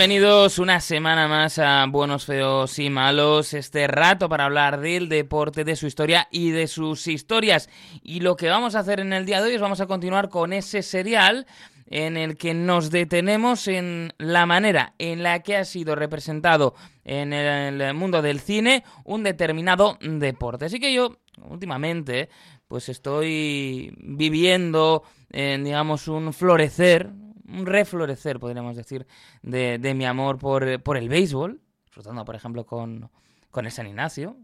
Bienvenidos una semana más a Buenos, Feos y Malos, este rato para hablar del deporte, de su historia y de sus historias. Y lo que vamos a hacer en el día de hoy es vamos a continuar con ese serial en el que nos detenemos en la manera en la que ha sido representado en el mundo del cine un determinado deporte. Así que yo últimamente pues estoy viviendo en digamos un florecer un reflorecer, podríamos decir, de, mi amor por, el béisbol, disfrutando, por ejemplo, con, con el San Ignacio,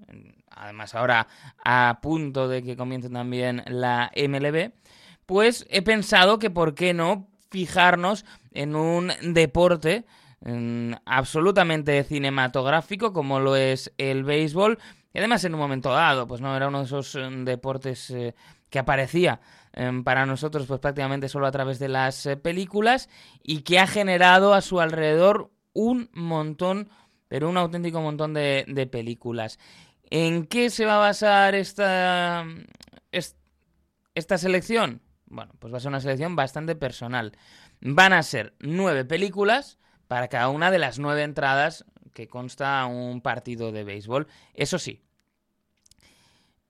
además ahora a punto de que comience también la MLB, pues he pensado que por qué no fijarnos en un deporte absolutamente cinematográfico como lo es el béisbol y además en un momento dado pues no era uno de esos eh, deportes eh, que aparecía Em, para nosotros pues prácticamente solo a través de las eh, películas y que ha generado a su alrededor un montón, pero un auténtico montón de, películas. ¿En qué se va a basar esta, esta selección? Bueno, pues va a ser una selección bastante personal. Van a ser nueve películas para cada una de las nueve entradas que consta un partido de béisbol. Eso sí,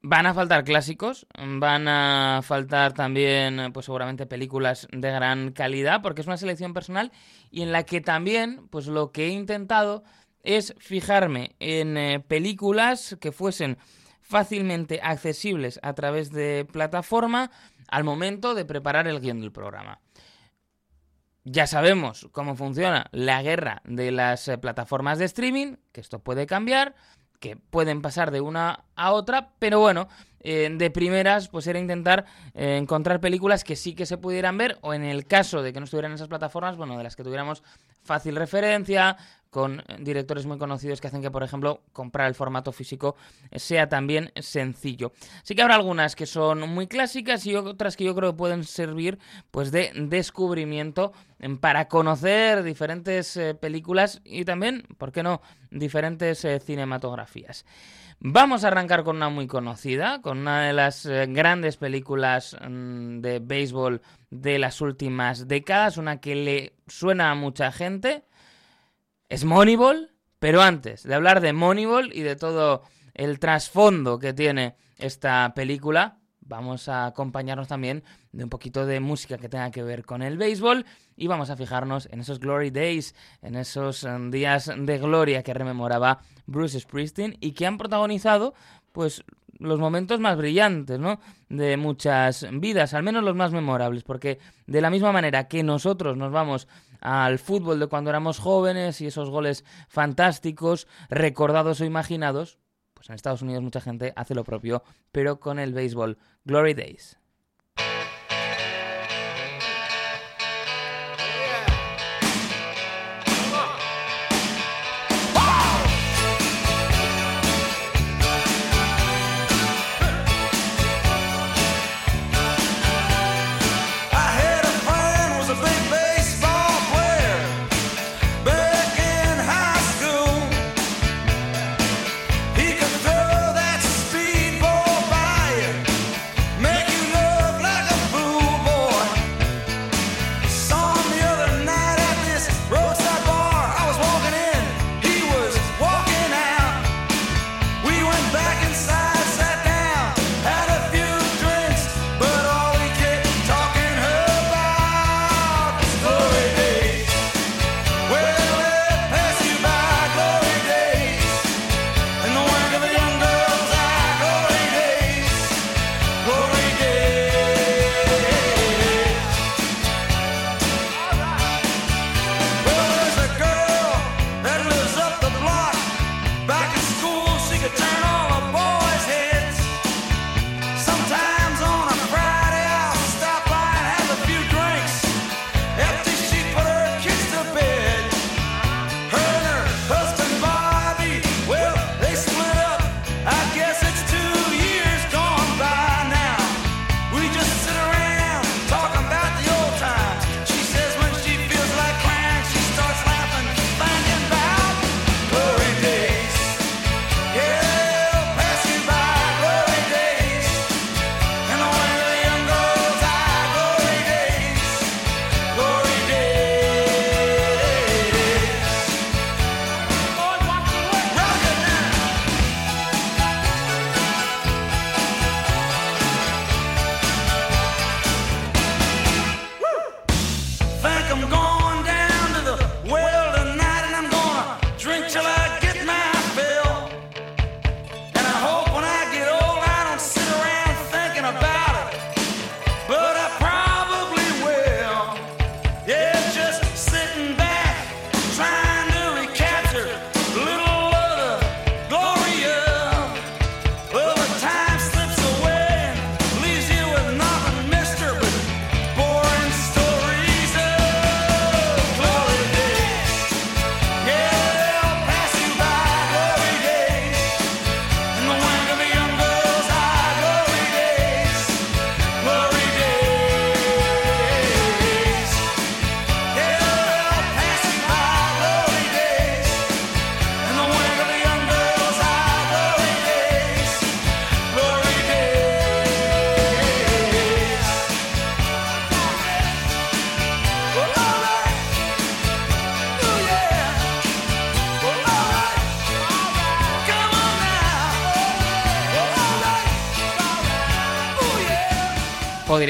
Van a faltar clásicos, van a faltar también, pues seguramente películas de gran calidad, porque es una selección personal y en la que también, pues lo que he intentado es fijarme en eh, películas que fuesen fácilmente accesibles a través de plataforma al momento de preparar el guion del programa. Ya sabemos cómo funciona la guerra de las eh, plataformas de streaming, que esto puede cambiar, que pueden pasar de una a otra, pero bueno, eh, de primeras, pues era intentar eh, encontrar películas que sí que se pudieran ver, o en el caso de que no estuvieran en esas plataformas, bueno, de las que tuviéramos fácil referencia, con directores muy conocidos que hacen que, por ejemplo, comprar el formato físico sea también sencillo. Sí que habrá algunas que son muy clásicas y otras que yo creo que pueden servir pues de descubrimiento para conocer diferentes eh, películas y también, ¿por qué no?, diferentes eh, cinematografías. Vamos a arrancar con una muy conocida, con una de las eh, grandes películas mm, de béisbol de las últimas décadas, una que le suena a mucha gente, es Moneyball, pero antes de hablar de Moneyball y de todo el trasfondo que tiene esta película, vamos a acompañarnos también de un poquito de música que tenga que ver con el béisbol y vamos a fijarnos en esos Glory Days, en esos eh, días de gloria que rememoraba Bruce Springsteen y que han protagonizado pues los momentos más brillantes, ¿no? De muchas vidas, al menos los más memorables, porque de la misma manera que nosotros nos vamos al fútbol de cuando éramos jóvenes y esos goles fantásticos, recordados o imaginados, pues en Estados Unidos mucha gente hace lo propio, pero con el béisbol. Glory Days.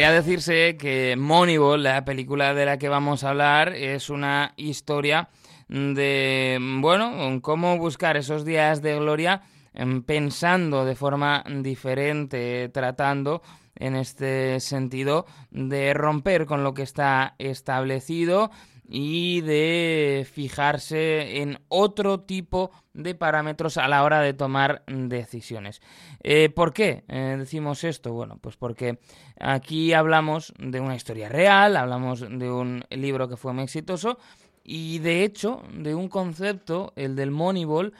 Podría decirse que Moneyball, la película de la que vamos a hablar, es una historia de, bueno, cómo buscar esos días de gloria em, pensando de forma diferente, tratando en este sentido de romper con lo que está establecido y de fijarse en otro tipo de parámetros a la hora de tomar decisiones. Eh, ¿Por qué eh, decimos esto? Bueno, pues porque aquí hablamos de una historia real, hablamos de un libro que fue muy exitoso y de hecho de un concepto, el del Moneyball,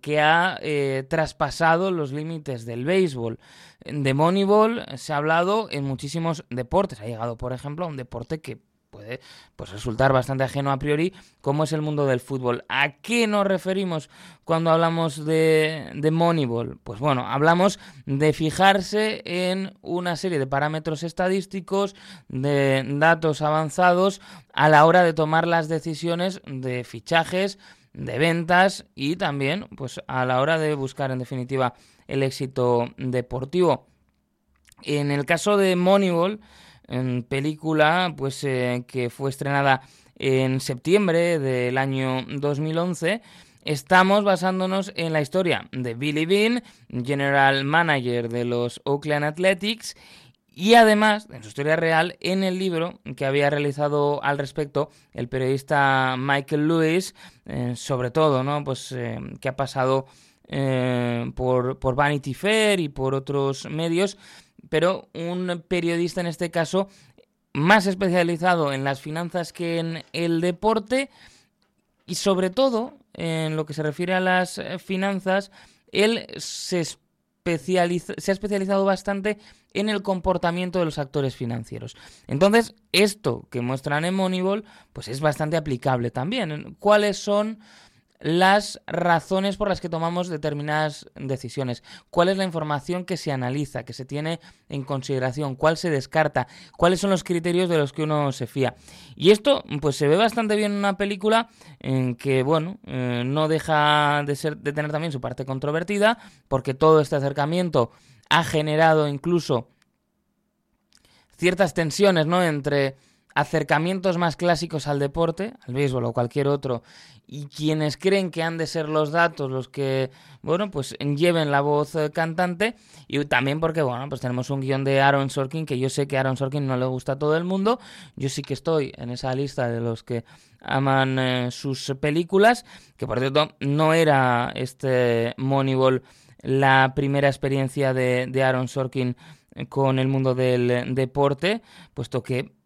que ha eh, traspasado los límites del béisbol. De Moneyball se ha hablado en muchísimos deportes. Ha llegado, por ejemplo, a un deporte que pues, resultar bastante ajeno a priori, como es el mundo del fútbol. ¿A qué nos referimos cuando hablamos de, de Moneyball? Pues bueno, hablamos de fijarse en una serie de parámetros estadísticos, de datos avanzados a la hora de tomar las decisiones de fichajes, de ventas y también pues a la hora de buscar en definitiva el éxito deportivo. En el caso de Moneyball, en película pues eh, que fue estrenada en septiembre del año 2011 estamos basándonos en la historia de Billy Bean, general manager de los Oakland Athletics y además, en su historia real, en el libro que había realizado al respecto el periodista Michael Lewis, eh, sobre todo, ¿no? Pues eh, que ha pasado por, por Vanity Fair y por otros medios, pero un periodista en este caso más especializado en las finanzas que en el deporte y sobre todo en lo que se refiere a las eh, finanzas, él se, especializa, se ha especializado bastante en el comportamiento de los actores financieros. Entonces, esto que muestran en Moneyball, pues es bastante aplicable también. ¿Cuáles son las razones por las que tomamos determinadas decisiones, cuál es la información que se analiza, que se tiene en consideración, cuál se descarta, cuáles son los criterios de los que uno se fía. Y esto pues se ve bastante bien en una película en que, bueno, eh, no deja de, ser, de tener también su parte controvertida, porque todo este acercamiento ha generado incluso ciertas tensiones, ¿no?, entre acercamientos más clásicos al deporte, al béisbol o cualquier otro, y quienes creen que han de ser los datos los que, bueno, pues lleven la voz eh, cantante, y también porque, bueno, pues tenemos un guion de Aaron Sorkin, que yo sé que Aaron Sorkin no le gusta a todo el mundo, yo sí que estoy en esa lista de los que aman eh, sus películas, que por cierto no era este Moneyball la primera experiencia de, de Aaron Sorkin con el mundo del deporte, puesto que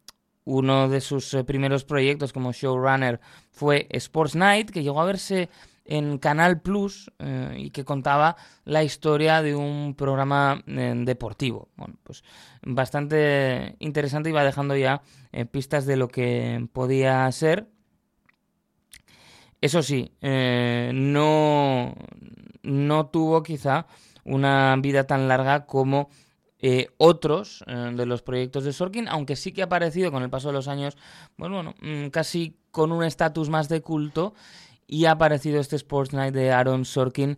uno de sus eh, primeros proyectos como showrunner fue Sports Night, que llegó a verse en Canal Plus eh, y que contaba la historia de un programa eh, deportivo. Bueno, pues bastante interesante y va dejando ya pistas de lo que podía ser. Eso sí, no, no tuvo quizá una vida tan larga como eh, otros eh, de los proyectos de Sorkin, aunque sí que ha aparecido con el paso de los años, bueno, bueno mm, casi con un estatus más de culto y ha aparecido este Sports Night de Aaron Sorkin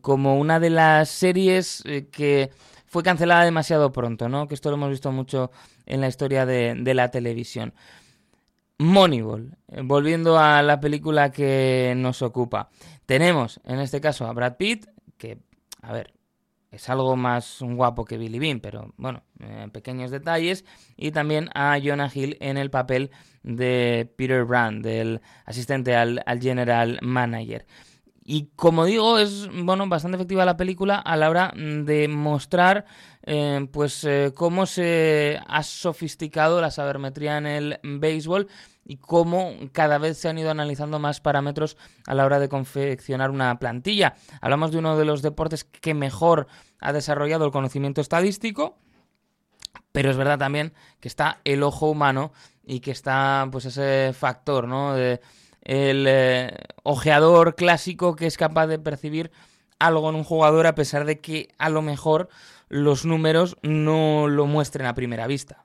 como una de las series eh, que fue cancelada demasiado pronto, ¿no? Que esto lo hemos visto mucho en la historia de, de la televisión. Moneyball, volviendo a la película que nos ocupa. Tenemos en este caso a Brad Pitt, que, a ver, es algo más guapo que Billy Bean, pero bueno, eh, pequeños detalles. Y también a Jonah Hill en el papel de Peter Brand, del asistente al, general manager. Y como digo, es bueno bastante efectiva la película a la hora de mostrar eh, pues eh, cómo se ha sofisticado la sabermetría en el béisbol y cómo cada vez se han ido analizando más parámetros a la hora de confeccionar una plantilla. Hablamos de uno de los deportes que mejor ha desarrollado el conocimiento estadístico, pero es verdad también que está el ojo humano y que está pues ese factor, ¿no? De el eh, ojeador clásico que es capaz de percibir algo en un jugador a pesar de que a lo mejor los números no lo muestren a primera vista.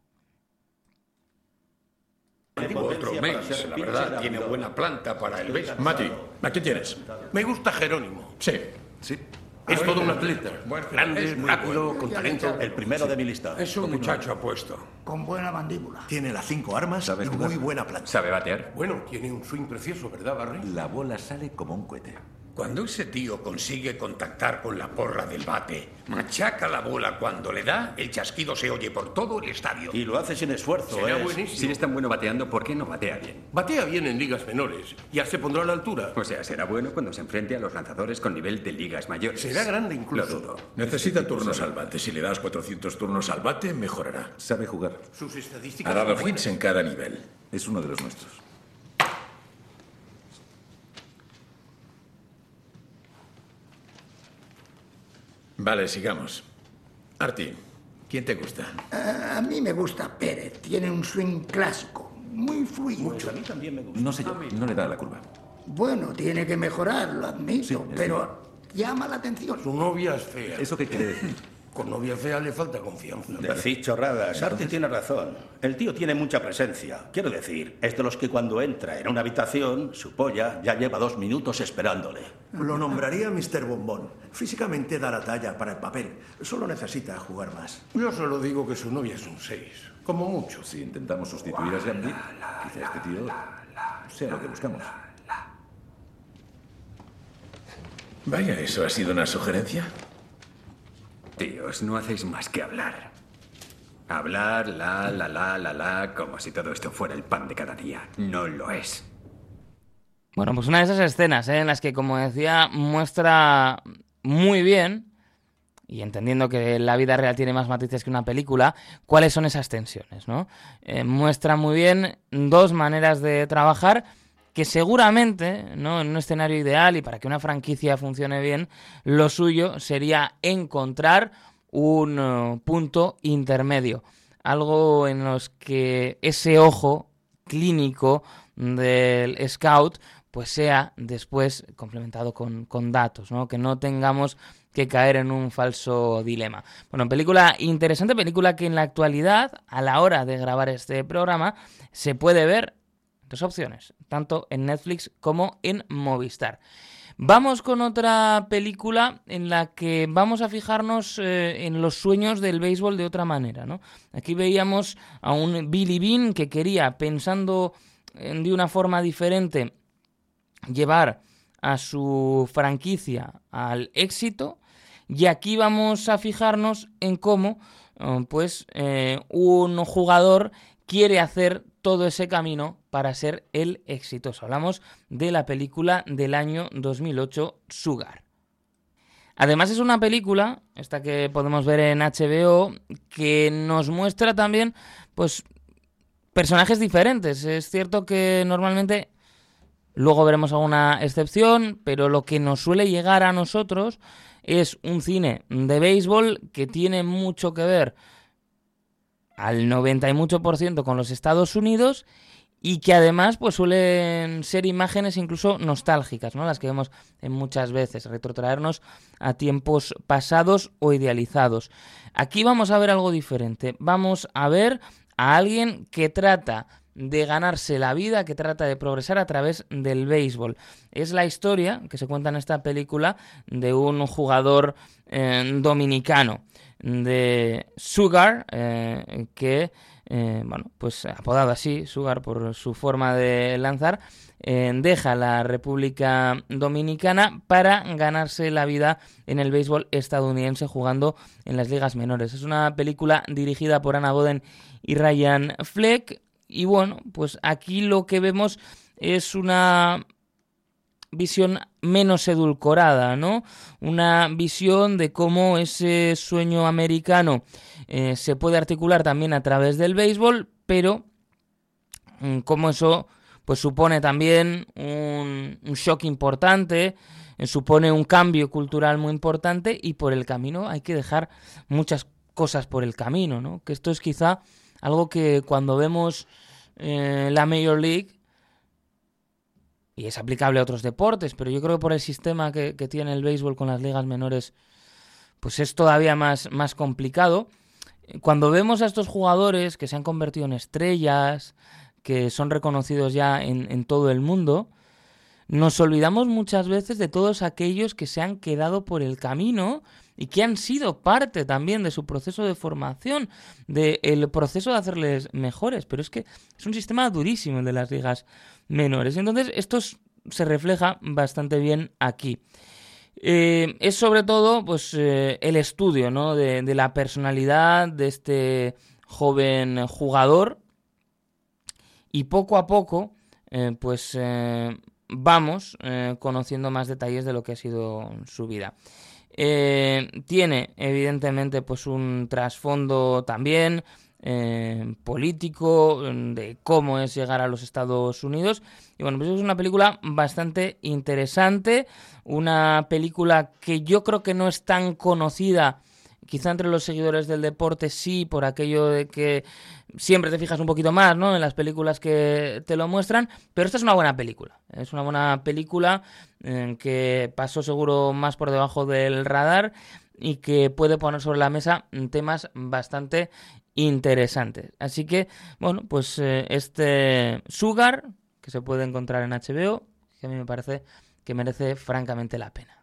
Otro mes, la verdad, tiene buena planta para el béisbol. Mati, ¿a qué tienes? Me gusta Jerónimo. Sí. Sí. Es todo un atleta. Grande, rápido, con talento. El primero de mi lista. Es un muchacho apuesto. Con buena mandíbula. Tiene las cinco armas ¿Sabe y muy buena plancha. ¿Sabe batear? Bueno, tiene un swing precioso, ¿verdad, Barry? La bola sale como un cohete. Cuando ese tío consigue contactar con la porra del bate, machaca la bola cuando le da, el chasquido se oye por todo el estadio. Y lo hace sin esfuerzo, Será ¿eh? buenísimo. Si es tan bueno bateando, ¿por qué no batea bien? Batea bien en ligas menores. Ya se pondrá a la altura. O sea, será bueno cuando se enfrente a los lanzadores con nivel de ligas mayores. Será grande incluso. Lo dudo. Necesita turnos al bate. Si le das 400 turnos al bate, mejorará. Sabe jugar. Sus estadísticas. Ha dado hits en cada nivel. Es uno de los nuestros. Vale, sigamos. Arti, ¿quién te gusta? A mí me gusta Pérez. Tiene un swing clásico. Muy fluido. A mí también me gusta. No sé yo, no le da la curva. Bueno, tiene que mejorar, lo admito. pero llama la atención. Su novia es fea. ¿Eso qué quiere decir? Con novia fea le falta confianza. Decís chorradas. Arti tiene razón. El tío tiene mucha presencia. Quiero decir, es de los que cuando entra en una habitación, su polla ya lleva dos minutos esperándole. Lo nombraría Mr. Bombón. Físicamente da la talla para el papel. Solo necesita jugar más. Yo solo digo que su novia es un 6. Como mucho. Si intentamos sustituir a Sandy, quizá este tío sea lo que buscamos. Vaya, ¿eso ha sido una sugerencia? Tíos, no hacéis más que hablar. Hablar, la, la, la, la, la, como si todo esto fuera el pan de cada día. No lo es. Bueno, pues una de esas escenas ¿eh? en las que, como decía, muestra muy bien, y entendiendo que la vida real tiene más matices que una película, cuáles son esas tensiones, ¿no? Eh, muestra muy bien dos maneras de trabajar que seguramente, ¿no? En un escenario ideal y para que una franquicia funcione bien, lo suyo sería encontrar un eh, punto intermedio. Algo en los que ese ojo clínico del scout pues sea después complementado con, con datos, ¿no? Que no tengamos que caer en un falso dilema. Bueno, película interesante, película que en la actualidad, a la hora de grabar este programa, se puede ver dos opciones, tanto en Netflix como en Movistar. Vamos con otra película en la que vamos a fijarnos eh, en los sueños del béisbol de otra manera. ¿no? Aquí veíamos a un Billy Bean que quería, pensando eh, de una forma diferente, llevar a su franquicia al éxito. Y aquí vamos a fijarnos en cómo eh, pues, un jugador quiere hacer todo ese camino para ser el exitoso. Hablamos de la película del año 2008, Sugar. Además es una película, esta que podemos ver en HBO, que nos muestra también, pues, personajes diferentes. Es cierto que normalmente, luego veremos alguna excepción, pero lo que nos suele llegar a nosotros es un cine de béisbol que tiene mucho que ver al 90 y mucho por ciento con los Estados Unidos y que además pues suelen ser imágenes incluso nostálgicas, ¿no? Las que vemos en muchas veces, retrotraernos a tiempos pasados o idealizados. Aquí vamos a ver algo diferente. Vamos a ver a alguien que trata de ganarse la vida, que trata de progresar a través del béisbol. Es la historia que se cuenta en esta película de un jugador eh, dominicano de Sugar, eh, que, eh, bueno, pues apodado así, Sugar por su forma de lanzar, eh, deja la República Dominicana para ganarse la vida en el béisbol estadounidense jugando en las ligas menores. Es una película dirigida por Anna Boden y Ryan Fleck. Y bueno, pues aquí lo que vemos es una visión menos edulcorada, ¿no? Una visión de cómo ese sueño americano eh, se puede articular también a través del béisbol, pero mm, cómo eso pues supone también un, shock importante, eh, supone un cambio cultural muy importante y por el camino hay que dejar muchas cosas por el camino, ¿no? Que esto es quizá algo que cuando vemos eh, la Major League y es aplicable a otros deportes, pero yo creo que por el sistema que, tiene el béisbol con las ligas menores, pues es todavía más, más complicado. Cuando vemos a estos jugadores que se han convertido en estrellas, que son reconocidos ya en, en todo el mundo, nos olvidamos muchas veces de todos aquellos que se han quedado por el camino y que han sido parte también de su proceso de formación, del proceso de hacerles mejores. Pero es que es un sistema durísimo el de las ligas menores. Entonces, esto se refleja bastante bien aquí. Eh, es sobre todo pues, eh, el estudio ¿no? de, la personalidad de este joven jugador y poco a poco eh, pues vamos conociendo más detalles de lo que ha sido su vida. Tiene evidentemente pues un trasfondo también eh, político, de cómo es llegar a los Estados Unidos. Y bueno, pues es una película bastante interesante, una película que yo creo que no es tan conocida, quizá entre los seguidores del deporte sí, por aquello de que siempre te fijas un poquito más, ¿no? En las películas que te lo muestran, pero esta es una buena película. Es una buena película eh, que pasó seguro más por debajo del radar y que puede poner sobre la mesa temas bastante interesantes. Así que, bueno, pues eh, este Sugar, que se puede encontrar en HBO, que a mí me parece que merece francamente la pena.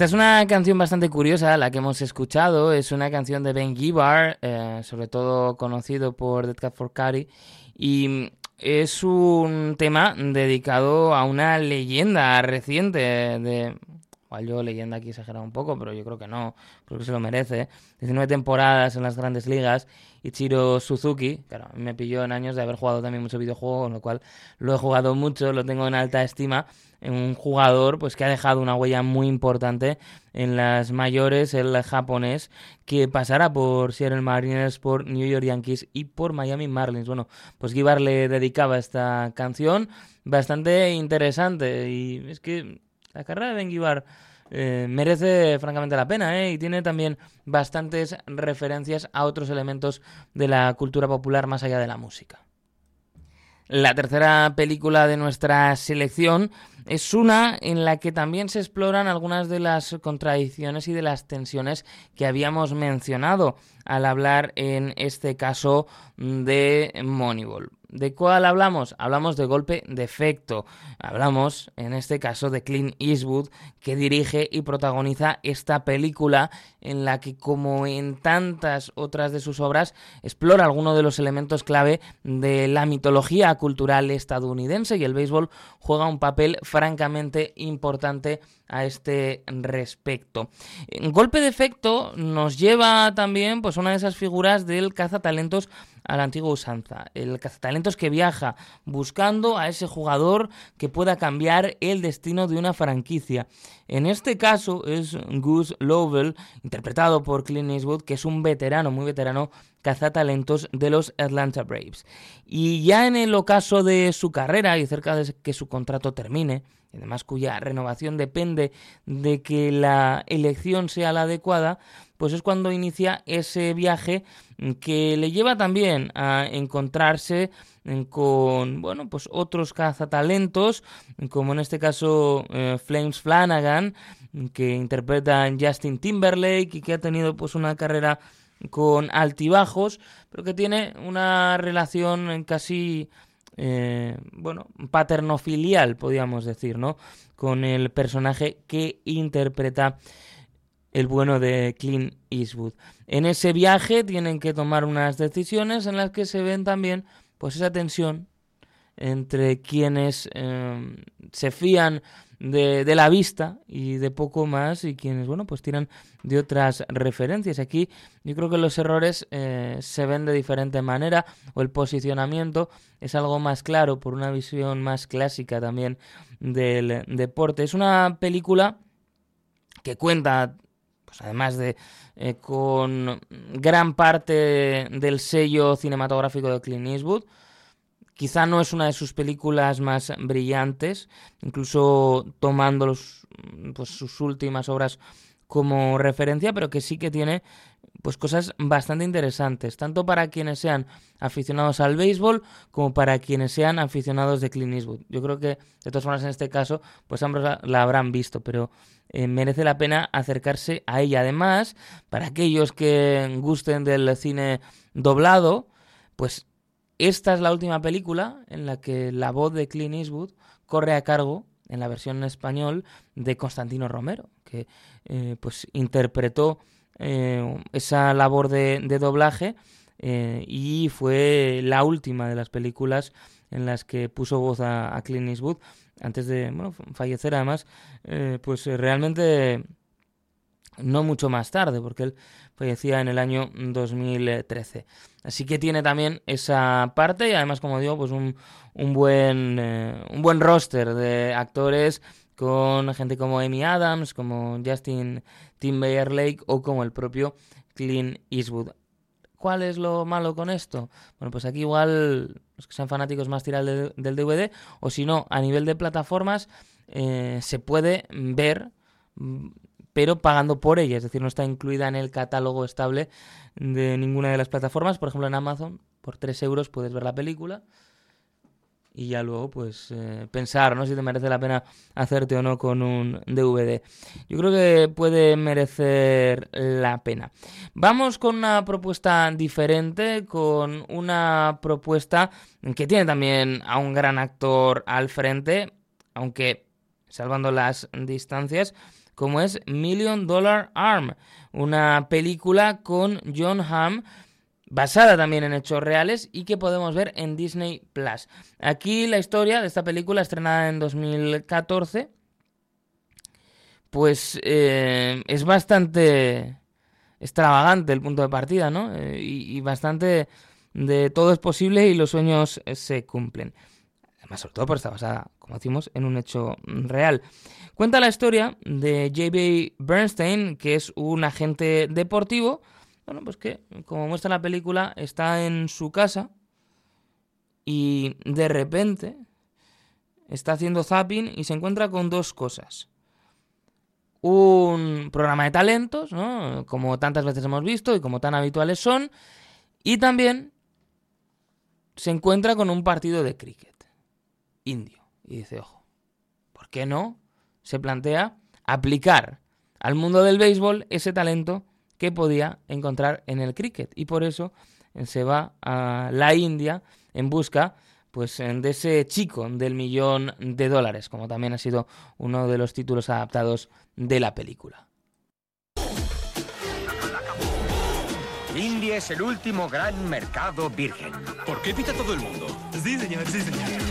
Esta es una canción bastante curiosa, la que hemos escuchado. Es una canción de Ben Gibbard, eh, sobre todo conocido por Dead Cat for Carry. Y es un tema dedicado a una leyenda reciente de... Igual yo leyenda aquí exagerado un poco, pero yo creo que no, creo que se lo merece. 19 temporadas en las grandes ligas Ichiro Suzuki, claro, me pilló en años de haber jugado también mucho videojuego, con lo cual lo he jugado mucho, lo tengo en alta estima, un jugador pues que ha dejado una huella muy importante en las mayores, el japonés, que pasará por Seattle Mariners, por New York Yankees y por Miami Marlins. Bueno, pues Gibar le dedicaba esta canción, bastante interesante, y es que la carrera de Ben Gibar eh, merece francamente la pena ¿eh? y tiene también bastantes referencias a otros elementos de la cultura popular más allá de la música. La tercera película de nuestra selección es una en la que también se exploran algunas de las contradicciones y de las tensiones que habíamos mencionado al hablar en este caso de Moneyball. ¿De cuál hablamos? Hablamos de golpe de efecto. Hablamos, en este caso, de Clint Eastwood, que dirige y protagoniza esta película en la que, como en tantas otras de sus obras, explora algunos de los elementos clave de la mitología cultural estadounidense y el béisbol juega un papel francamente importante a este respecto. Golpe de efecto nos lleva también pues, a una de esas figuras del cazatalentos la antigua usanza. El cazatalentos que viaja buscando a ese jugador que pueda cambiar el destino de una franquicia. En este caso es Gus Lovell, interpretado por Clint Eastwood, que es un veterano, muy veterano, cazatalentos de los Atlanta Braves. Y ya en el ocaso de su carrera y cerca de que su contrato termine, además cuya renovación depende de que la elección sea la adecuada, pues es cuando inicia ese viaje que le lleva también a encontrarse con bueno pues otros cazatalentos como en este caso eh, Flames Flanagan que interpreta a Justin Timberlake y que ha tenido pues una carrera con altibajos pero que tiene una relación casi eh, bueno, paternofilial, podríamos decir, ¿no? Con el personaje que interpreta el bueno de Clint Eastwood. En ese viaje tienen que tomar unas decisiones en las que se ven también, pues, esa tensión entre quienes eh, se fían de, la vista y de poco más y quienes, bueno, pues tiran de otras referencias. Aquí yo creo que los errores eh, se ven de diferente manera o el posicionamiento es algo más claro por una visión más clásica también del deporte. Es una película que cuenta, pues además de eh, con gran parte del sello cinematográfico de Clint Eastwood, Quizá no es una de sus películas más brillantes, incluso tomando los, pues, sus últimas obras como referencia, pero que sí que tiene pues cosas bastante interesantes, tanto para quienes sean aficionados al béisbol como para quienes sean aficionados de Clint Eastwood. Yo creo que de todas formas en este caso pues ambos la, habrán visto, pero eh, merece la pena acercarse a ella. Además, para aquellos que gusten del cine doblado, pues esta es la última película en la que la voz de Clint Eastwood corre a cargo, en la versión en español, de Constantino Romero, que eh, pues interpretó eh, esa labor de, doblaje eh, y fue la última de las películas en las que puso voz a, a Clint Eastwood antes de fallecer además pues realmente no mucho más tarde, porque él fallecía en el año 2013. Así que tiene también esa parte y además, como digo, pues un, un buen, eh, un buen roster de actores con gente como Amy Adams, como Justin Timberlake o como el propio Clint Eastwood. ¿Cuál es lo malo con esto? Bueno, pues aquí igual los que sean fanáticos más tirar del DVD, o si no, a nivel de plataformas, eh, se puede ver pero pagando por ella, es decir, no está incluida en el catálogo estable de ninguna de las plataformas. Por ejemplo, en Amazon, por 3 euros puedes ver la película y ya luego, pues, eh, pensar, ¿no? Si te merece la pena hacerte o no con un DVD. Yo creo que puede merecer la pena. Vamos con una propuesta diferente, con una propuesta que tiene también a un gran actor al frente, aunque salvando las distancias como es Million Dollar Arm, una película con John Hamm basada también en hechos reales y que podemos ver en Disney Plus. Aquí la historia de esta película estrenada en 2014 pues eh, es bastante extravagante el punto de partida, ¿no? Eh, y, bastante de todo es posible y los sueños se cumplen. Además, sobre todo porque está basada, como decimos, en un hecho real. Cuenta la historia de J.B. Bernstein, que es un agente deportivo, bueno, pues que, como muestra la película, está en su casa y de repente está haciendo zapping y se encuentra con dos cosas. un programa de talentos, ¿no? Como tantas veces hemos visto y como tan habituales son. Y también se encuentra con un partido de cricket indio. Y dice, ojo, ¿por qué no? Se plantea aplicar al mundo del béisbol ese talento que podía encontrar en el cricket. Y por eso eh, se va a la India en busca pues de ese chico del millón de dólares, como también ha sido uno de los títulos adaptados de la película. India es el último gran mercado virgen. ¿Por qué pita todo el mundo? Sí, señor, sí, señor.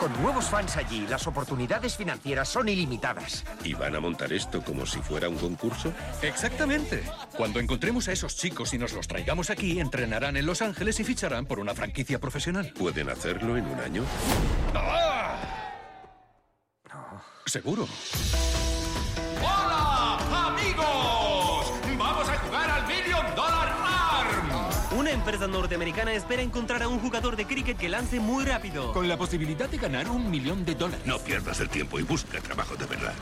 Con nuevos fans allí, las oportunidades financieras son ilimitadas. ¿Y van a montar esto como si fuera un concurso? Exactamente. Cuando encontremos a esos chicos y nos los traigamos aquí, entrenarán en Los Ángeles y ficharán por una franquicia profesional. ¿Pueden hacerlo en un año? ¡Ah! No. Seguro. Empresa norteamericana espera encontrar a un jugador de cricket que lance muy rápido. Con la posibilidad de ganar un millón de dólares. No pierdas el tiempo y busca trabajo de verdad.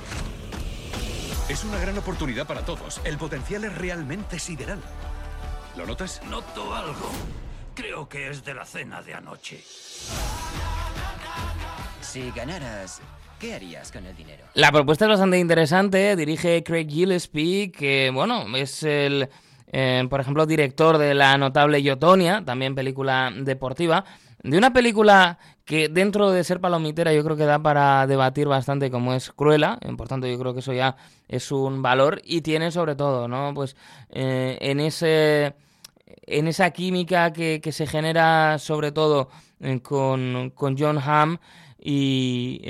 Es una gran oportunidad para todos. El potencial es realmente sideral. ¿Lo notas? Noto algo. Creo que es de la cena de anoche. Si ganaras, ¿Qué harías con el dinero? La propuesta es bastante interesante. Dirige Craig Gillespie, que, bueno, es el eh, por ejemplo, director de la notable Yotonia, también película deportiva, de una película que dentro de ser palomitera yo creo que da para debatir bastante como es Cruela, eh, por tanto yo creo que eso ya es un valor y tiene sobre todo, ¿no? Pues eh, en ese en esa química que, que se genera sobre todo con, con, John Hamm y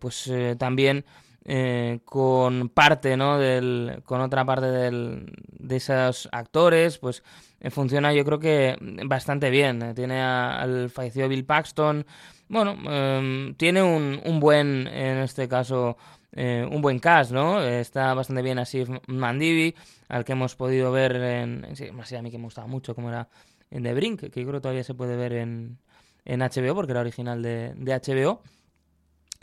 pues también eh, con parte, ¿no? Del, con otra parte del, de esos actores, pues eh, funciona yo creo que bastante bien. Eh, tiene al fallecido Bill Paxton, bueno, em, tiene un, un, buen, en este caso, un buen cast, ¿no? está bastante bien así Mandivi, al que hemos podido ver en, sí, a mí que me gustaba mucho, como era en The Brink, que yo creo que todavía se puede ver en, en HBO, porque era original de, de HBO.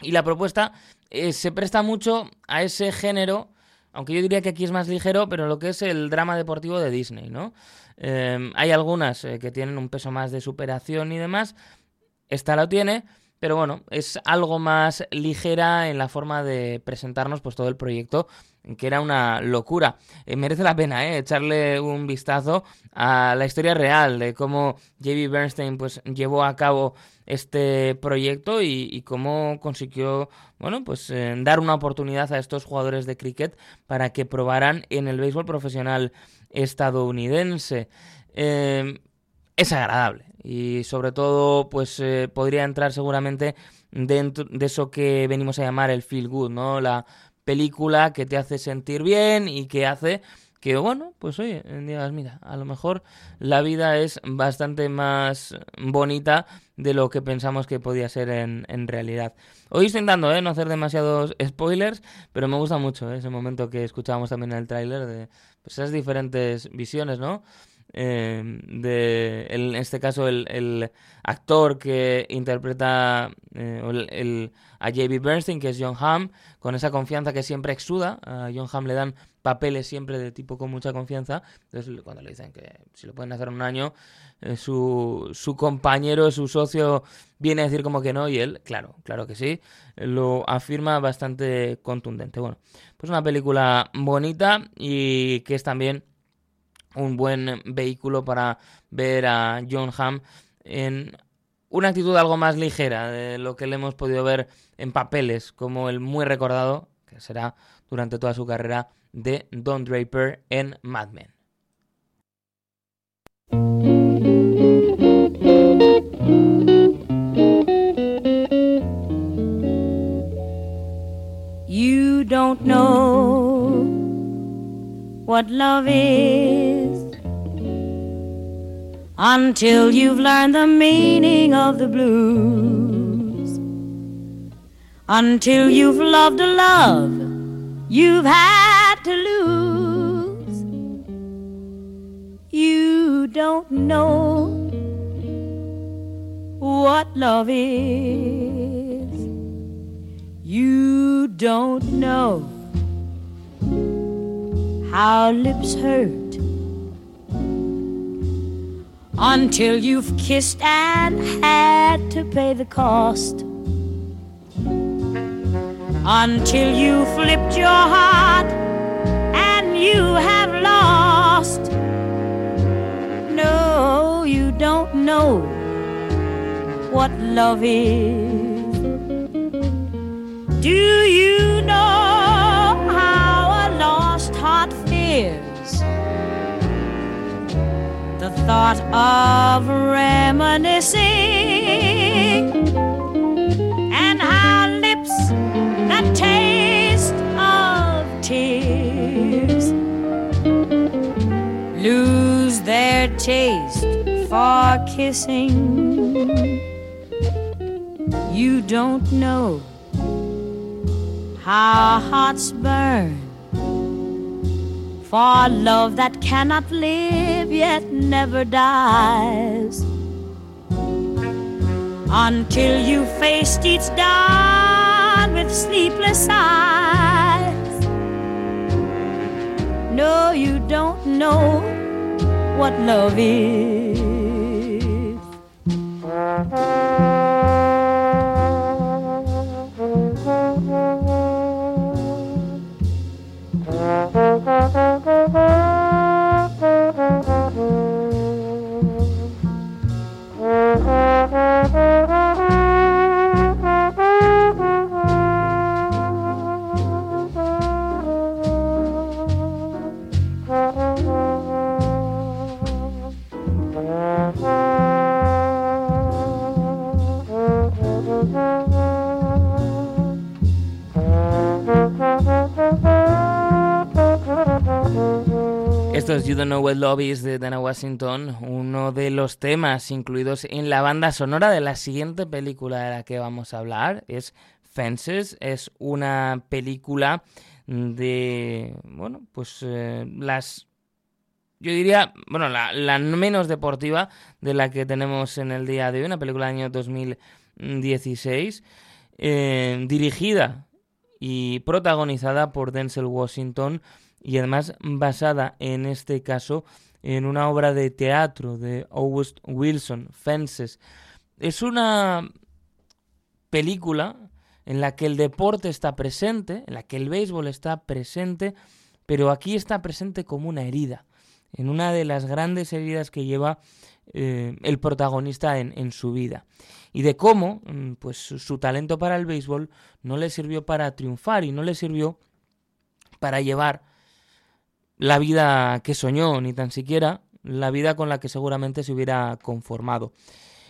Y la propuesta eh, se presta mucho a ese género, aunque yo diría que aquí es más ligero, pero lo que es el drama deportivo de Disney, ¿no? Em, hay algunas eh, que tienen un peso más de superación y demás. Esta lo tiene, pero bueno, es algo más ligera en la forma de presentarnos pues todo el proyecto, que era una locura. Eh, merece la pena echarle un vistazo a la historia real de cómo J.B. Bernstein pues llevó a cabo este proyecto y, cómo consiguió, bueno, pues eh, dar una oportunidad a estos jugadores de cricket para que probaran en el béisbol profesional estadounidense. Eh, es agradable y sobre todo, pues eh, podría entrar seguramente dentro de eso que venimos a llamar el feel good, ¿no? La película que te hace sentir bien y que hace que bueno, pues oye, digas, mira, a lo mejor la vida es bastante más bonita de lo que pensamos que podía ser en, en realidad. Hoy estoy intentando ¿eh? no hacer demasiados spoilers, pero me gusta mucho ¿eh? ese momento que escuchábamos también en el tráiler de pues, esas diferentes visiones, ¿no? Eh, de, en este caso, el, el actor que interpreta eh, el, a J.B. Bernstein, que es John Hamm, con esa confianza que siempre exuda. A John Hamm le dan papeles siempre de tipo con mucha confianza. Entonces, cuando le dicen que si lo pueden hacer en un año, eh, su, su compañero, su socio, viene a decir como que no, y él, claro, claro que sí, lo afirma bastante contundente. Bueno, pues una película bonita y que es también un buen vehículo para ver a John Hamm en una actitud algo más ligera de lo que le hemos podido ver en papeles, como el muy recordado, que será durante toda su carrera, de Don Draper en Mad Men. You don't know what love is until you've learned the meaning of the blues. Until you've loved a love you've had to lose. You don't know what love is. You don't know how lips hurt until you've kissed and had to pay the cost. Until you flipped your heart and you have lost. No, you don't know what love is. Do you know fears? The thought of reminiscing and how lips that taste of tears lose their taste for kissing. You don't know how hearts burn for love that cannot live yet never dies until you faced each dawn with sleepless eyes. No, you don't know what love is. You Don't Know What Love Is de Dana Washington, uno de los temas incluidos en la banda sonora de la siguiente película de la que vamos a hablar. Es Fences, es una película de, bueno, pues eh, las yo diría, bueno, la, la, menos deportiva de la que tenemos en el día de hoy, una película del año 2016, eh, dirigida y protagonizada por Denzel Washington y además basada en este caso en una obra de teatro de August Wilson, Fences. Es una película en la que el deporte está presente, en la que el béisbol está presente, pero aquí está presente como una herida, en una de las grandes heridas que lleva eh, el protagonista en, en, su vida. Y de cómo pues, su talento para el béisbol no le sirvió para triunfar y no le sirvió para llevar la vida que soñó, ni tan siquiera la vida con la que seguramente se hubiera conformado.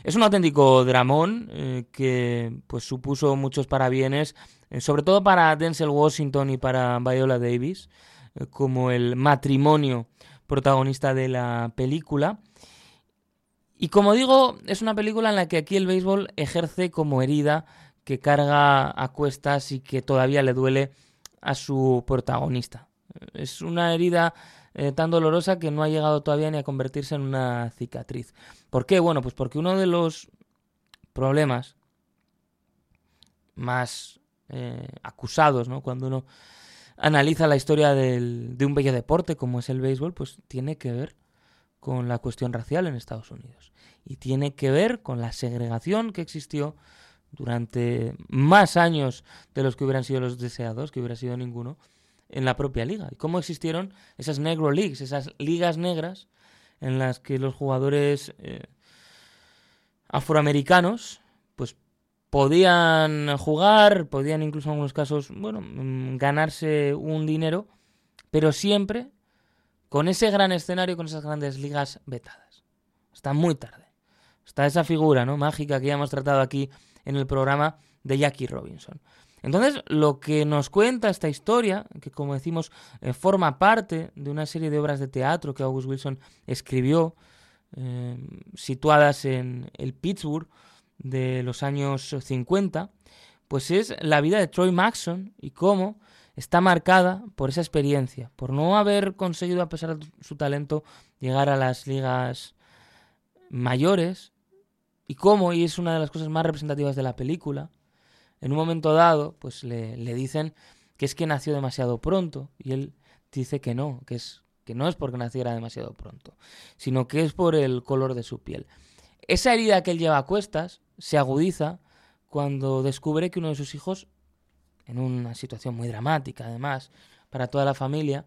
Es un auténtico dramón eh, que pues supuso muchos parabienes, eh, sobre todo para Denzel Washington y para Viola Davis, eh, como el matrimonio protagonista de la película. Y como digo, es una película en la que aquí el béisbol ejerce como herida que carga a cuestas y que todavía le duele a su protagonista. Es una herida eh, tan dolorosa que no ha llegado todavía ni a convertirse en una cicatriz. ¿Por qué? Bueno, pues porque uno de los problemas más eh, acusados, ¿no? Cuando uno analiza la historia de un bello deporte como es el béisbol, pues tiene que ver con la cuestión racial en Estados Unidos. Y tiene que ver con la segregación que existió durante más años de los que hubieran sido los deseados, que hubiera sido ninguno, en la propia liga. Y cómo existieron esas negro leagues, esas ligas negras en las que los jugadores eh, afroamericanos pues podían jugar, podían incluso en algunos casos, bueno, mm, ganarse un dinero, pero siempre con ese gran escenario, con esas grandes ligas vetadas. Está muy tarde. Está esa figura, ¿no? mágica que ya hemos tratado aquí en el programa de Jackie Robinson. Entonces, lo que nos cuenta esta historia, que como decimos, eh, forma parte de una serie de obras de teatro que August Wilson escribió, eh, situadas en el Pittsburgh de los años 50, pues es la vida de Troy Maxon y cómo está marcada por esa experiencia, por no haber conseguido, a pesar de su talento, llegar a las ligas mayores, y cómo, y es una de las cosas más representativas de la película, en un momento dado, pues le, le, dicen que es que nació demasiado pronto y él dice que no, que es que no es porque naciera demasiado pronto, sino que es por el color de su piel. Esa herida que él lleva a cuestas se agudiza cuando descubre que uno de sus hijos, en una situación muy dramática además para toda la familia,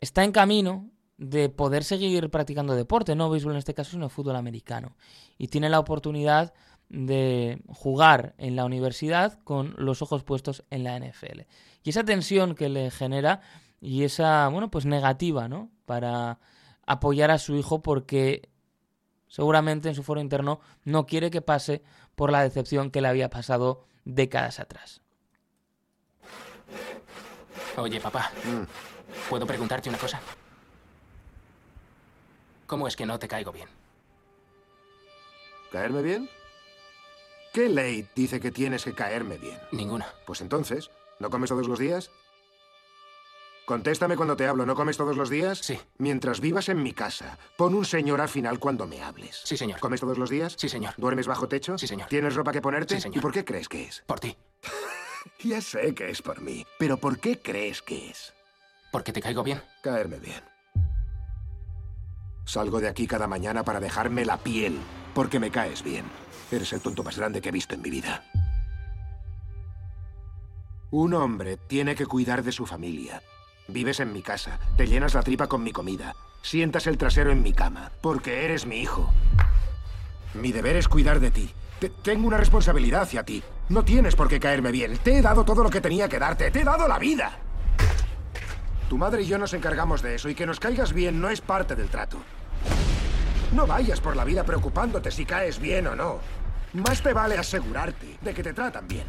está en camino de poder seguir practicando deporte, no béisbol en este caso, sino fútbol americano. Y tiene la oportunidad de jugar en la universidad con los ojos puestos en la NFL. Y esa tensión que le genera y esa, bueno, pues negativa, ¿no? Para apoyar a su hijo porque seguramente en su foro interno no quiere que pase por la decepción que le había pasado décadas atrás. Oye, papá, ¿puedo preguntarte una cosa? ¿Cómo es que no te caigo bien? ¿Caerme bien? ¿Qué ley dice que tienes que caerme bien? Ninguna. Pues entonces, ¿no comes todos los días? Contéstame cuando te hablo, ¿no comes todos los días? Sí. Mientras vivas en mi casa, pon un señor al final cuando me hables. Sí, señor. ¿Comes todos los días? Sí, señor. ¿Duermes bajo techo? Sí, señor. ¿Tienes ropa que ponerte? Sí, señor. ¿Y por qué crees que es? Por ti. ya sé que es por mí, pero ¿por qué crees que es? Porque te caigo bien. Caerme bien. Salgo de aquí cada mañana para dejarme la piel, porque me caes bien. Eres el tonto más grande que he visto en mi vida. Un hombre tiene que cuidar de su familia. Vives en mi casa, te llenas la tripa con mi comida, sientas el trasero en mi cama, porque eres mi hijo. Mi deber es cuidar de ti. Te- tengo una responsabilidad hacia ti. No tienes por qué caerme bien. Te he dado todo lo que tenía que darte. Te he dado la vida. Tu madre y yo nos encargamos de eso y que nos caigas bien no es parte del trato. No vayas por la vida preocupándote si caes bien o no. Más te vale asegurarte de que te tratan bien.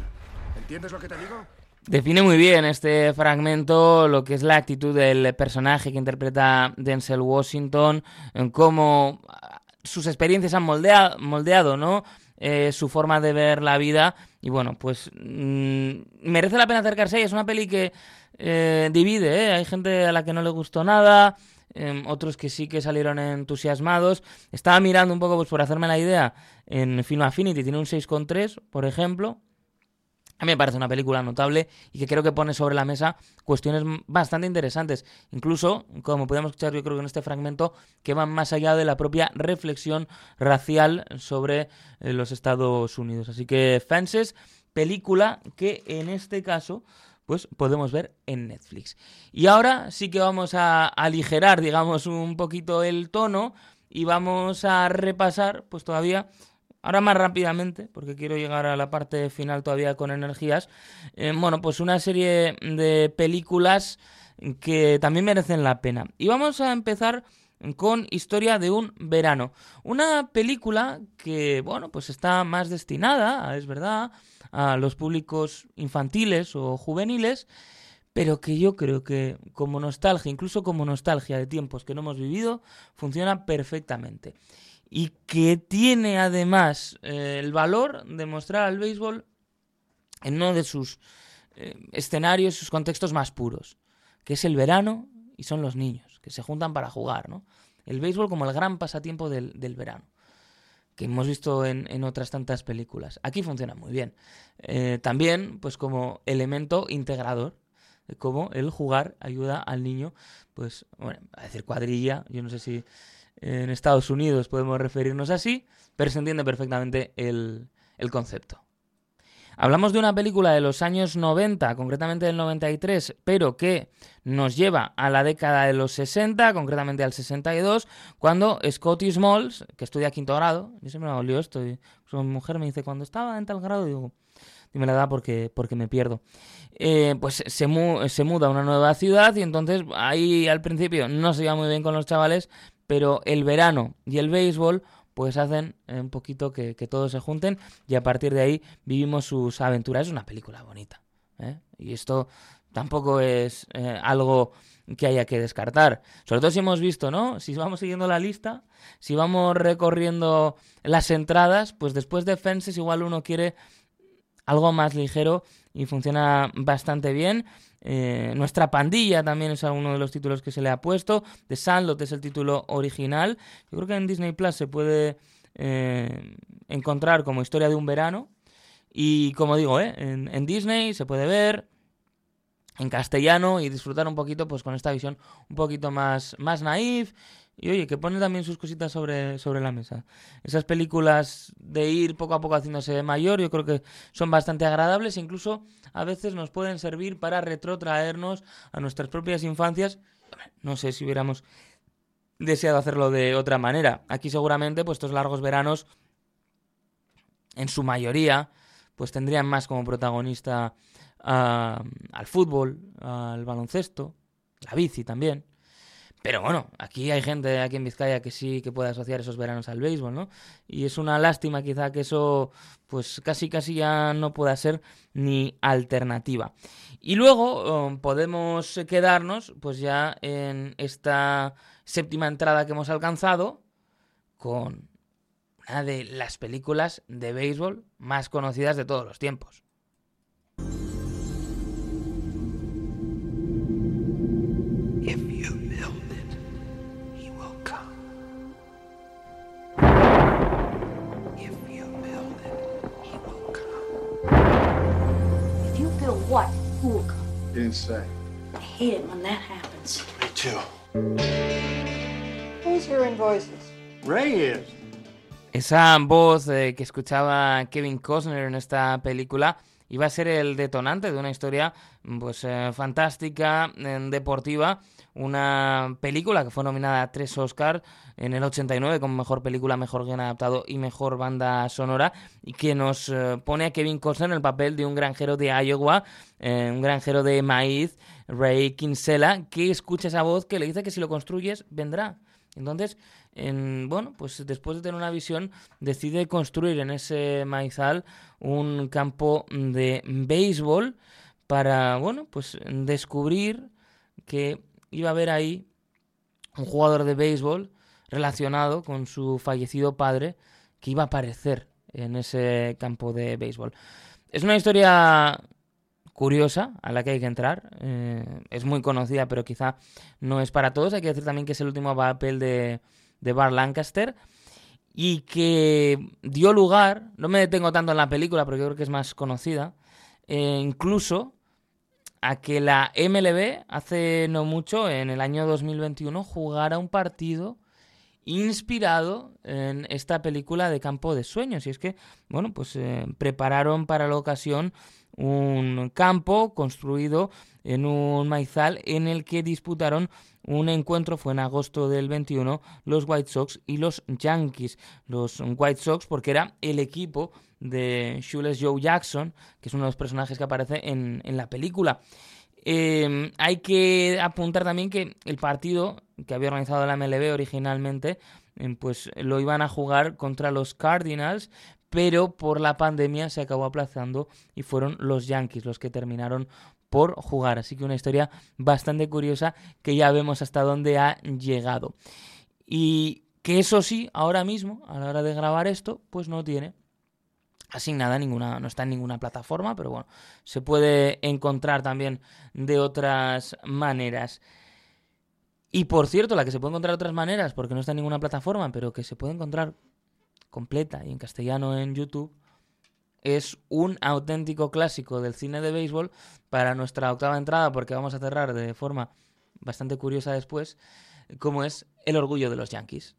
¿Entiendes lo que te digo? Define muy bien este fragmento lo que es la actitud del personaje que interpreta Denzel Washington, en cómo ah, sus experiencias han moldea- moldeado, ¿no? Eh, su forma de ver la vida y bueno, pues mm, merece la pena acercarse. Es una peli que eh, divide, ¿eh? Hay gente a la que no le gustó nada, em, otros que sí que salieron entusiasmados. Estaba mirando un poco, pues por hacerme la idea, en Film Affinity tiene un 6,3, por ejemplo. A mí me parece una película notable y que creo que pone sobre la mesa cuestiones bastante interesantes. Incluso, como podemos escuchar yo creo que en este fragmento, que van más allá de la propia reflexión racial sobre eh, los Estados Unidos. Así que Fences, película que en este caso pues podemos ver en Netflix. Y ahora sí que vamos a aligerar, digamos, un poquito el tono y vamos a repasar, pues todavía Ahora más rápidamente, porque quiero llegar a la parte final todavía con energías. eh, bueno, pues una serie de películas que también merecen la pena. Y vamos a empezar con Historia de un verano. Una película que, bueno, pues está más destinada, es verdad, a los públicos infantiles o juveniles, pero que yo creo que como nostalgia, incluso como nostalgia de tiempos que no hemos vivido, funciona perfectamente y que tiene además eh, el valor de mostrar al béisbol en uno de sus eh, escenarios, sus contextos más puros, que es el verano y son los niños, que se juntan para jugar, ¿no? El béisbol como el gran pasatiempo del, del verano, que hemos visto en, en otras tantas películas. Aquí funciona muy bien. Eh, también, pues como elemento integrador, de cómo el jugar ayuda al niño, pues, bueno, a decir cuadrilla, yo no sé si en Estados Unidos podemos referirnos así, pero se entiende perfectamente el, el concepto. Hablamos de una película de los años 90, concretamente del 93, pero que nos lleva a la década de los 60, concretamente al 62, cuando Scotty Smalls, que estudia quinto grado, yo siempre me olvido esto, y su mujer me dice, cuando estaba en tal grado, digo, dime la edad porque, porque me pierdo. Eh, pues se, mu- se muda a una nueva ciudad y entonces ahí al principio no se lleva muy bien con los chavales, pero el verano y el béisbol pues hacen eh, un poquito que, que todos se junten y a partir de ahí vivimos sus aventuras. Es una película bonita. ¿eh? Y esto tampoco es eh, algo que haya que descartar. Sobre todo si hemos visto, ¿no? Si vamos siguiendo la lista, si vamos recorriendo las entradas, pues después de Fences igual uno quiere algo más ligero y funciona bastante bien. Eh, Nuestra pandilla también es uno de los títulos que se le ha puesto. The Sandlot es el título original. Yo creo que en Disney Plus se puede eh, encontrar como historia de un verano. Y como digo, ¿eh? en, en Disney se puede ver. en castellano y disfrutar un poquito pues con esta visión un poquito más, más naif y oye, que pone también sus cositas sobre, sobre la mesa. Esas películas de ir poco a poco haciéndose mayor, yo creo que son bastante agradables, incluso a veces nos pueden servir para retrotraernos a nuestras propias infancias. No sé si hubiéramos deseado hacerlo de otra manera. Aquí seguramente, pues estos largos veranos, en su mayoría, pues tendrían más como protagonista al fútbol, al baloncesto, la bici también. Pero bueno, aquí hay gente aquí en Vizcaya que sí que puede asociar esos veranos al béisbol, ¿no? Y es una lástima quizá que eso pues casi casi ya no pueda ser ni alternativa. Y luego um, podemos quedarnos pues ya en esta séptima entrada que hemos alcanzado con una de las películas de béisbol más conocidas de todos los tiempos. Come. Didn't say. I hate it when that happens. Me too. Who's hearing voices? Ray is. Esa voz eh, que escuchaba Kevin Costner en esta película iba a ser el detonante de una historia pues eh, fantástica, eh, deportiva, una película que fue nominada a tres Oscars en el 89 como mejor película, mejor guion adaptado y mejor banda sonora y que nos eh, pone a Kevin Costner en el papel de un granjero de Iowa, un granjero de maíz, Ray Kinsella, que escucha esa voz que le dice que si lo construyes vendrá. Entonces, en, bueno, pues después de tener una visión, decide construir en ese maizal un campo de béisbol para, bueno, pues descubrir que iba a haber ahí un jugador de béisbol relacionado con su fallecido padre que iba a aparecer en ese campo de béisbol. Es una historia curiosa a la que hay que entrar. Eh, es muy conocida, pero quizá no es para todos. Hay que decir también que es el último papel de, de Bar Lancaster y que dio lugar, no me detengo tanto en la película porque creo que es más conocida, eh, incluso a que la MLB hace no mucho, en el año 2021, jugara un partido inspirado en esta película de Campo de Sueños. Y es que, bueno, pues eh, prepararon para la ocasión un campo construido en un maizal en el que disputaron un encuentro, fue en agosto del 21, los White Sox y los Yankees. Los White Sox porque era el equipo de Shoeless Joe Jackson, que es uno de los personajes que aparece en, en la película. Em, hay que apuntar también que el partido que había organizado la MLB originalmente, em, pues lo iban a jugar contra los Cardinals, pero por la pandemia se acabó aplazando y fueron los Yankees los que terminaron por jugar. Así que una historia bastante curiosa que ya vemos hasta dónde ha llegado. Y que eso sí, ahora mismo, a la hora de grabar esto, pues no tiene asignada ninguna, no está en ninguna plataforma, pero bueno, se puede encontrar también de otras maneras. Y por cierto, la que se puede encontrar de otras maneras, porque no está en ninguna plataforma, pero que se puede encontrar completa y en castellano en YouTube, es un auténtico clásico del cine de béisbol para nuestra octava entrada, porque vamos a cerrar de forma bastante curiosa después, como es El orgullo de los Yankees.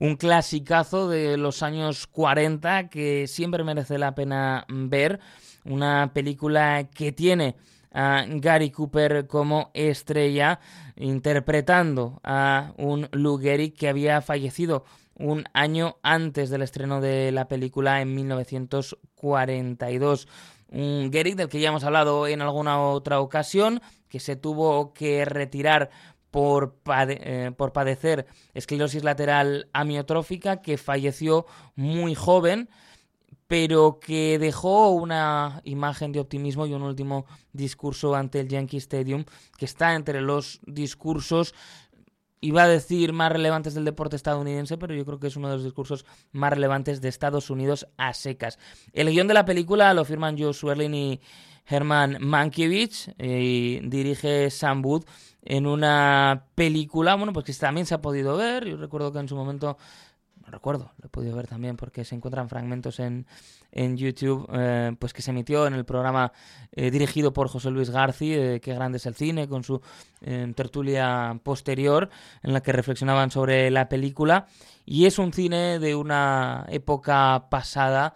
Un clasicazo de los años 40 que siempre merece la pena ver. Una película que tiene a Gary Cooper como estrella, interpretando a un Lou Gehrig que había fallecido un año antes del estreno de la película en 1942. Un Gehrig del que ya hemos hablado en alguna otra ocasión, que se tuvo que retirar por, eh, por padecer esclerosis lateral amiotrófica, que falleció muy joven pero que dejó una imagen de optimismo y un último discurso ante el Yankee Stadium, que está entre los discursos iba a decir más relevantes del deporte estadounidense, pero yo creo que es uno de los discursos más relevantes de Estados Unidos a secas. El guion de la película lo firman Joe Swerlin y Herman Mankiewicz eh, y dirige Sam Wood en una película, bueno, pues que también se ha podido ver. Yo recuerdo que en su momento no recuerdo, lo he podido ver también porque se encuentran fragmentos en, en YouTube, eh, pues que se emitió en el programa eh, dirigido por José Luis García, Qué grande es el cine, con su tertulia posterior, en la que reflexionaban sobre la película. Y es un cine de una época pasada,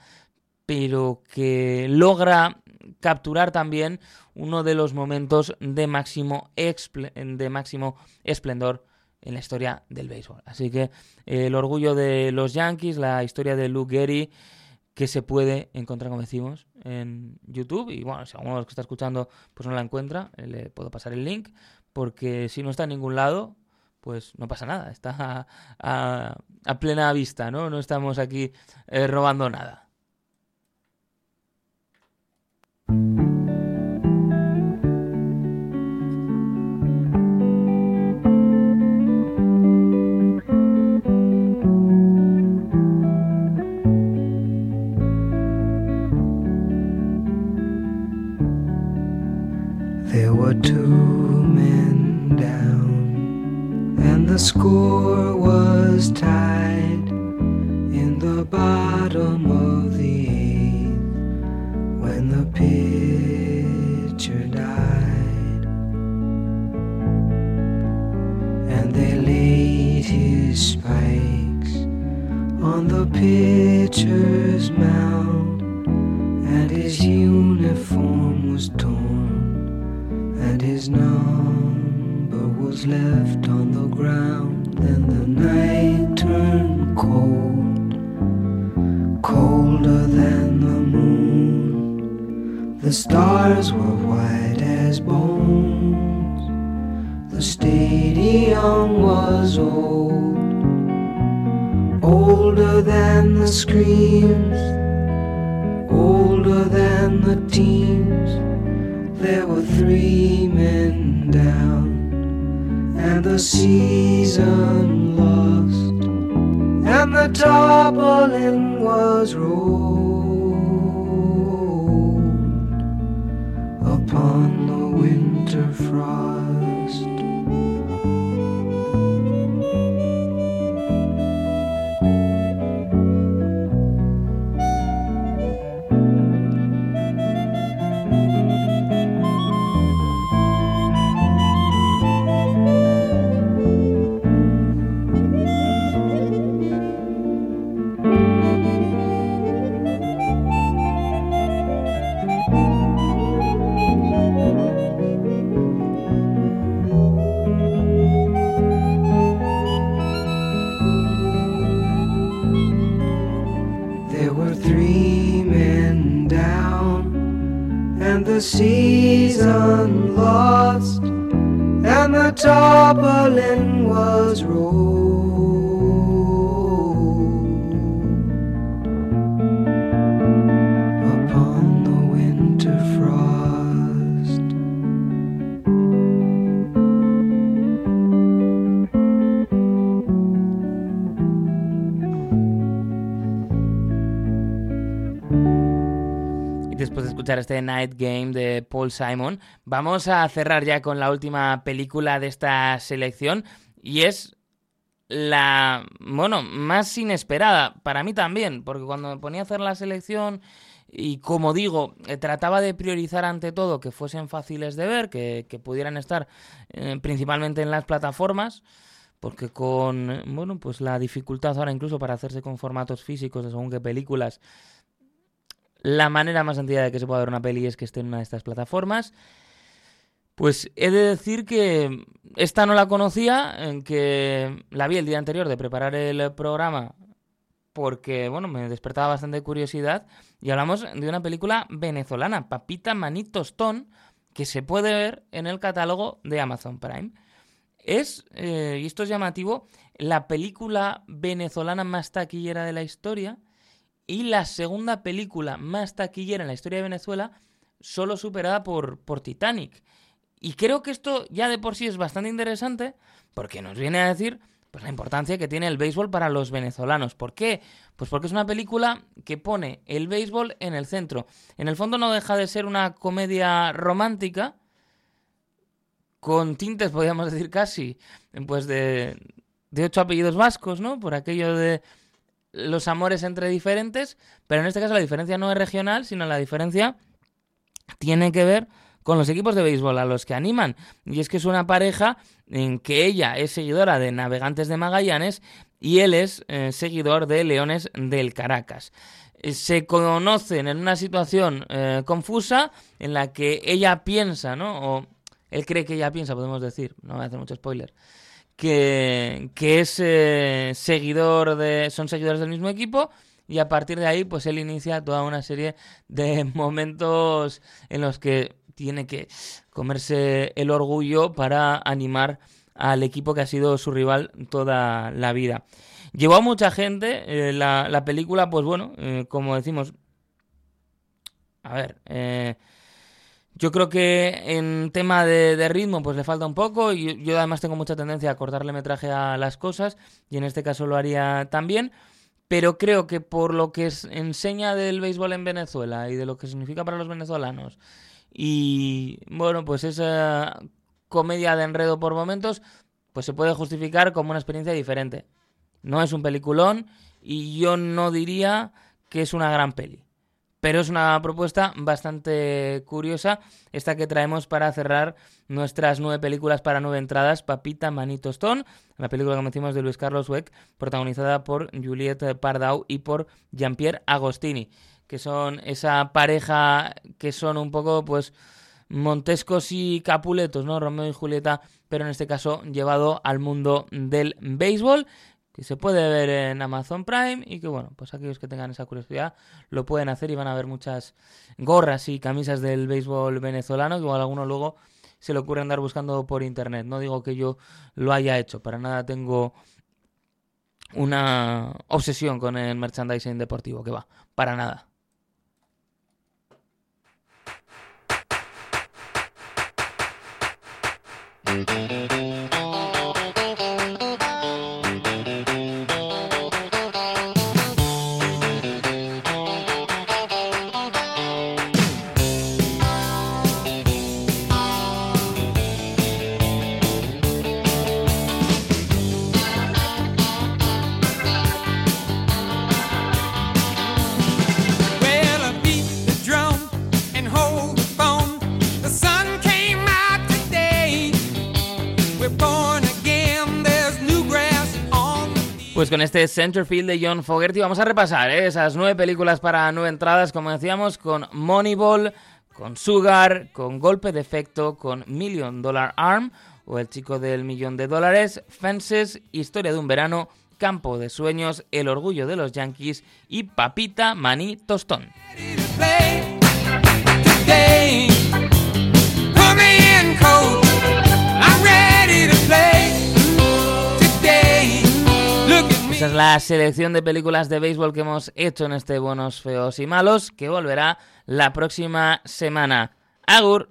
pero que logra capturar también uno de los momentos de máximo, de máximo esplendor en la historia del béisbol. Así que eh, el orgullo de los Yankees, la historia de Luke Gehry, que se puede encontrar, como decimos, en YouTube. Y bueno, si alguno de los que está escuchando pues no la encuentra, eh, le puedo pasar el link, porque si no está en ningún lado, pues no pasa nada, está a, plena vista, ¿no? No estamos aquí eh, robando nada. Score was tied in the bottom of the eighth when the pitcher died. And they laid his spikes on the pitcher's mound, and his uniform was torn, was left on the ground, then the night turned cold, colder than the moon. The stars were white as bones. The stadium was old, older than the screams, older than the teams. There were three men down and the season lost, and the tarpaulin was rolled upon the winter frost. Escuchar este Night Game de Paul Simon, vamos a cerrar ya con la última película de esta selección y es la, bueno, más inesperada, para mí también, porque cuando me ponía a hacer la selección y como digo, eh, trataba de priorizar ante todo que fuesen fáciles de ver, que, pudieran estar eh, principalmente en las plataformas, porque con, bueno, pues la dificultad ahora incluso para hacerse con formatos físicos de según qué películas, la manera más sencilla de que se pueda ver una peli es que esté en una de estas plataformas. Pues he de decir que esta no la conocía, que la vi el día anterior de preparar el programa porque, bueno, me despertaba bastante curiosidad. Y hablamos de una película venezolana, Papita Manito Stone, que se puede ver en el catálogo de Amazon Prime. Es, eh, y esto es llamativo, la película venezolana más taquillera de la historia y la segunda película más taquillera en la historia de Venezuela, solo superada por, por Titanic. Y creo que esto ya de por sí es bastante interesante porque nos viene a decir pues, la importancia que tiene el béisbol para los venezolanos. ¿Por qué? Pues porque es una película que pone el béisbol en el centro. En el fondo no deja de ser una comedia romántica con tintes, podríamos decir casi, pues de, de ocho apellidos vascos, ¿no? Por aquello de los amores entre diferentes, pero en este caso la diferencia no es regional, sino la diferencia tiene que ver con los equipos de béisbol a los que animan. Y es que es una pareja en que ella es seguidora de Navegantes de Magallanes y él es eh, seguidor de Leones del Caracas. Eh, se conocen en una situación eh, confusa en la que ella piensa, ¿no? O él cree que ella piensa, podemos decir, no voy a hacer mucho spoiler, que, es seguidor de. son seguidores del mismo equipo y a partir de ahí pues él inicia toda una serie de momentos en los que tiene que comerse el orgullo para animar al equipo que ha sido su rival toda la vida. Llevó a mucha gente eh, la, película, pues bueno, eh, como decimos, a ver, eh, yo creo que en tema de, ritmo pues le falta un poco y yo además tengo mucha tendencia a cortarle metraje a las cosas y en este caso lo haría también pero creo que por lo que enseña del béisbol en Venezuela y de lo que significa para los venezolanos y bueno, pues esa comedia de enredo por momentos, pues se puede justificar como una experiencia diferente. No es un peliculón y yo no diría que es una gran peli. Pero es una propuesta bastante curiosa, esta que traemos para cerrar nuestras nueve películas para nueve entradas, Papita Manito Stone, la película que decimos de Luis Carlos Weck, protagonizada por Juliette Pardau y por Jean-Pierre Agostini, que son esa pareja que son un poco, pues, Montescos y Capuletos, ¿no? Romeo y Julieta, pero en este caso llevado al mundo del béisbol que se puede ver en Amazon Prime y que bueno, pues aquellos que tengan esa curiosidad lo pueden hacer y van a ver muchas gorras y camisas del béisbol venezolano que igual alguno luego se le ocurre andar buscando por internet. No digo que yo lo haya hecho, para nada tengo una obsesión con el merchandising deportivo, que va, para nada. Pues con este Centerfield de John Fogerty vamos a repasar ¿eh? esas nueve películas para nueve entradas, como decíamos, con Moneyball, con Sugar, con Golpe de Efecto, con Million Dollar Arm o El Chico del Millón de Dólares, Fences, Historia de un Verano, Campo de Sueños, El Orgullo de los Yankees y Papita Maní Tostón. Esa es la selección de películas de béisbol que hemos hecho en este Buenos, Feos y Malos, que volverá la próxima semana. Agur.